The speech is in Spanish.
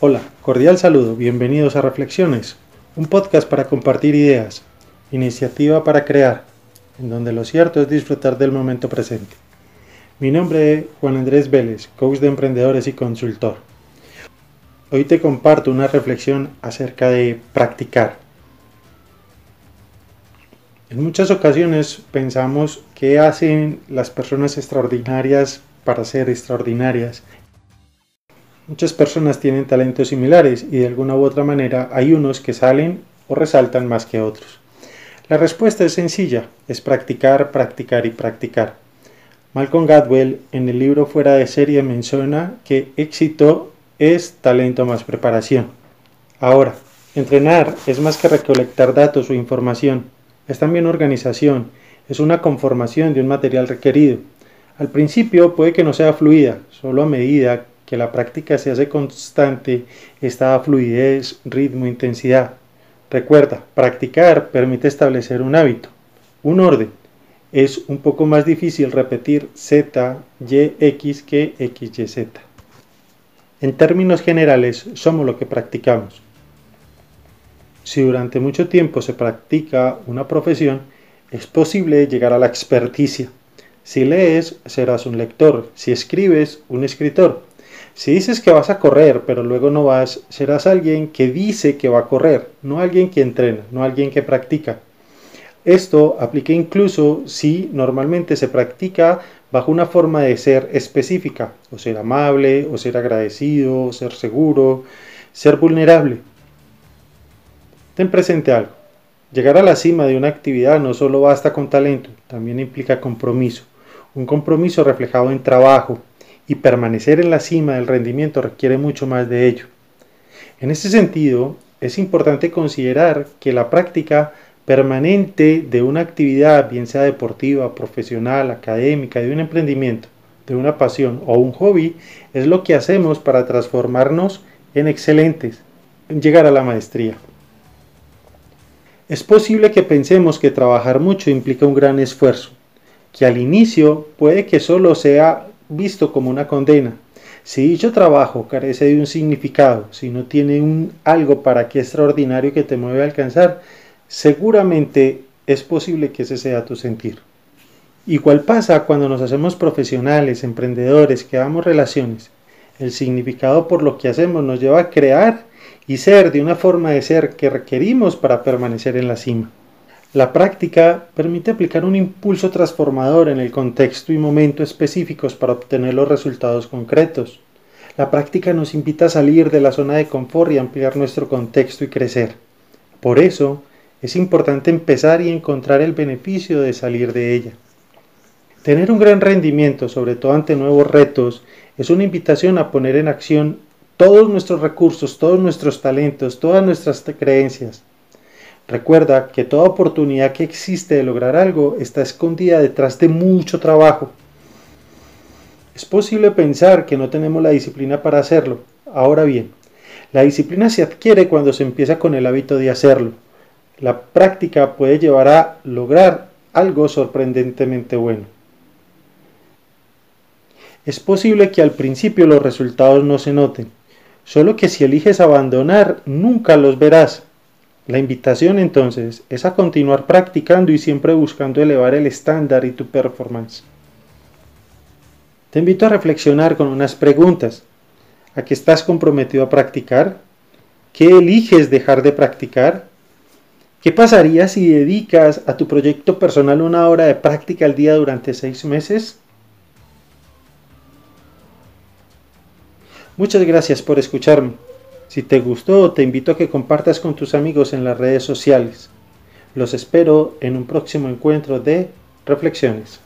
Hola, cordial saludo, bienvenidos a Reflexiones, un podcast para compartir ideas, iniciativa para crear, en donde lo cierto es disfrutar del momento presente. Mi nombre es Juan Andrés Vélez, coach de emprendedores y consultor. Hoy te comparto una reflexión acerca de practicar. En muchas ocasiones pensamos qué hacen las personas extraordinarias para ser extraordinarias Muchas personas tienen talentos similares y de alguna u otra manera hay unos que salen o resaltan más que otros. La respuesta es sencilla, es practicar, practicar y practicar. Malcolm Gadwell en el libro Fuera de serie menciona que éxito es talento más preparación. Ahora, entrenar es más que recolectar datos o información, es también organización, es una conformación de un material requerido. Al principio puede que no sea fluida, solo a medida que la práctica se hace constante, esta fluidez, ritmo, intensidad. Recuerda, practicar permite establecer un hábito, un orden. Es un poco más difícil repetir Z, Y, X que X, Y, Z. En términos generales, somos lo que practicamos. Si durante mucho tiempo se practica una profesión, es posible llegar a la experticia. Si lees, serás un lector. Si escribes, un escritor. Si dices que vas a correr, pero luego no vas, serás alguien que dice que va a correr, no alguien que entrena, no alguien que practica. Esto aplica incluso si normalmente se practica bajo una forma de ser específica, o ser amable, o ser agradecido, o ser seguro, ser vulnerable. Ten presente algo. Llegar a la cima de una actividad no solo basta con talento, también implica compromiso. Un compromiso reflejado en trabajo, y permanecer en la cima del rendimiento requiere mucho más de ello. En ese sentido, es importante considerar que la práctica permanente de una actividad, bien sea deportiva, profesional, académica, de un emprendimiento, de una pasión o un hobby, es lo que hacemos para transformarnos en excelentes, en llegar a la maestría. Es posible que pensemos que trabajar mucho implica un gran esfuerzo, que al inicio puede que solo sea visto como una condena. Si dicho trabajo carece de un significado, si no tiene un algo para qué extraordinario que te mueve a alcanzar, seguramente es posible que ese sea tu sentir. Igual pasa cuando nos hacemos profesionales, emprendedores, que damos relaciones. El significado por lo que hacemos nos lleva a crear y ser de una forma de ser que requerimos para permanecer en la cima. La práctica permite aplicar un impulso transformador en el contexto y momento específicos para obtener los resultados concretos. La práctica nos invita a salir de la zona de confort y ampliar nuestro contexto y crecer. Por eso, es importante empezar y encontrar el beneficio de salir de ella. Tener un gran rendimiento, sobre todo ante nuevos retos, es una invitación a poner en acción todos nuestros recursos, todos nuestros talentos, todas nuestras creencias, Recuerda que toda oportunidad que existe de lograr algo está escondida detrás de mucho trabajo. Es posible pensar que no tenemos la disciplina para hacerlo. Ahora bien, la disciplina se adquiere cuando se empieza con el hábito de hacerlo. La práctica puede llevar a lograr algo sorprendentemente bueno. Es posible que al principio los resultados no se noten, solo que si eliges abandonar nunca los verás. La invitación entonces es a continuar practicando y siempre buscando elevar el estándar y tu performance. Te invito a reflexionar con unas preguntas. ¿A qué estás comprometido a practicar? ¿Qué eliges dejar de practicar? ¿Qué pasaría si dedicas a tu proyecto personal una hora de práctica al día durante seis meses? Muchas gracias por escucharme. Si te gustó, te invito a que compartas con tus amigos en las redes sociales. Los espero en un próximo encuentro de reflexiones.